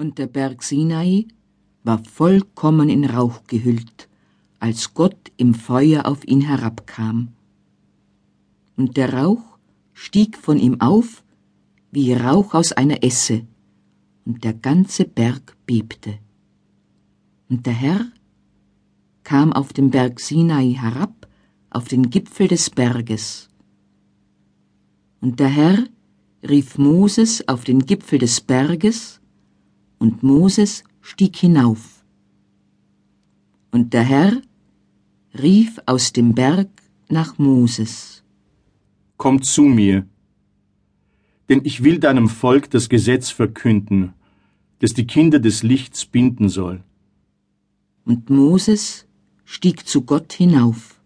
Und der Berg Sinai war vollkommen in Rauch gehüllt, als Gott im Feuer auf ihn herabkam. Und der Rauch stieg von ihm auf wie Rauch aus einer Esse, und der ganze Berg bebte. Und der Herr kam auf dem Berg Sinai herab, auf den Gipfel des Berges. Und der Herr rief Moses auf den Gipfel des Berges, und Moses stieg hinauf. Und der Herr rief aus dem Berg nach Moses. Komm zu mir, denn ich will deinem Volk das Gesetz verkünden, das die Kinder des Lichts binden soll. Und Moses stieg zu Gott hinauf.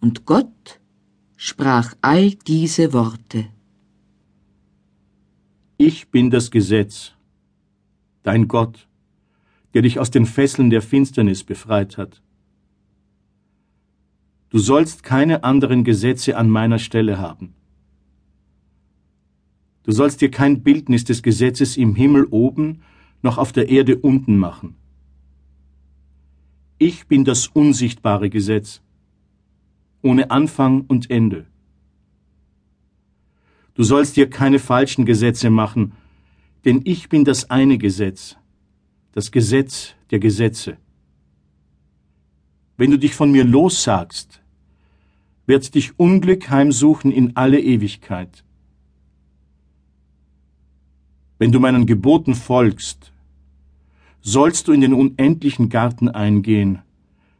Und Gott sprach all diese Worte. Ich bin das Gesetz, dein Gott, der dich aus den Fesseln der Finsternis befreit hat. Du sollst keine anderen Gesetze an meiner Stelle haben. Du sollst dir kein Bildnis des Gesetzes im Himmel oben noch auf der Erde unten machen. Ich bin das unsichtbare Gesetz, ohne Anfang und Ende. Du sollst dir keine falschen Gesetze machen, denn ich bin das eine Gesetz, das Gesetz der Gesetze. Wenn du dich von mir lossagst, wird dich Unglück heimsuchen in alle Ewigkeit. Wenn du meinen Geboten folgst, sollst du in den unendlichen Garten eingehen,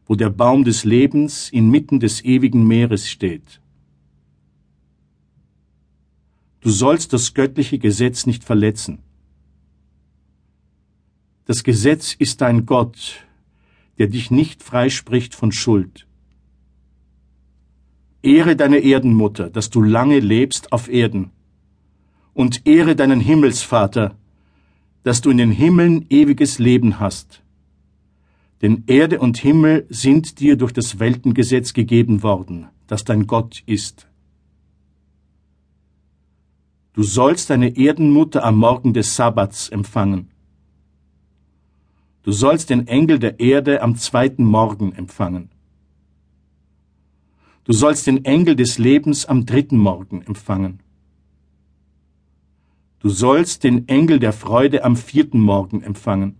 wo der Baum des Lebens inmitten des ewigen Meeres steht. Du sollst das göttliche Gesetz nicht verletzen. Das Gesetz ist dein Gott, der dich nicht freispricht von Schuld. Ehre deine Erdenmutter, dass du lange lebst auf Erden, und ehre deinen Himmelsvater, dass du in den Himmeln ewiges Leben hast. Denn Erde und Himmel sind dir durch das Weltengesetz gegeben worden, das dein Gott ist. Du sollst deine Erdenmutter am Morgen des Sabbats empfangen. Du sollst den Engel der Erde am zweiten Morgen empfangen. Du sollst den Engel des Lebens am dritten Morgen empfangen. Du sollst den Engel der Freude am vierten Morgen empfangen.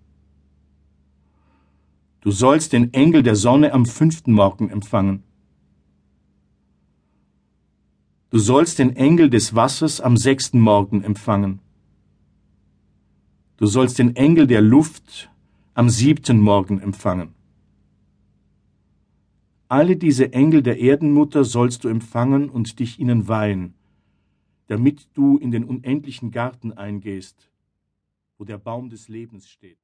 Du sollst den Engel der Sonne am fünften Morgen empfangen. Du sollst den Engel des Wassers am sechsten Morgen empfangen. Du sollst den Engel der Luft am siebten Morgen empfangen. Alle diese Engel der Erdenmutter sollst du empfangen und dich ihnen weihen, damit du in den unendlichen Garten eingehst, wo der Baum des Lebens steht.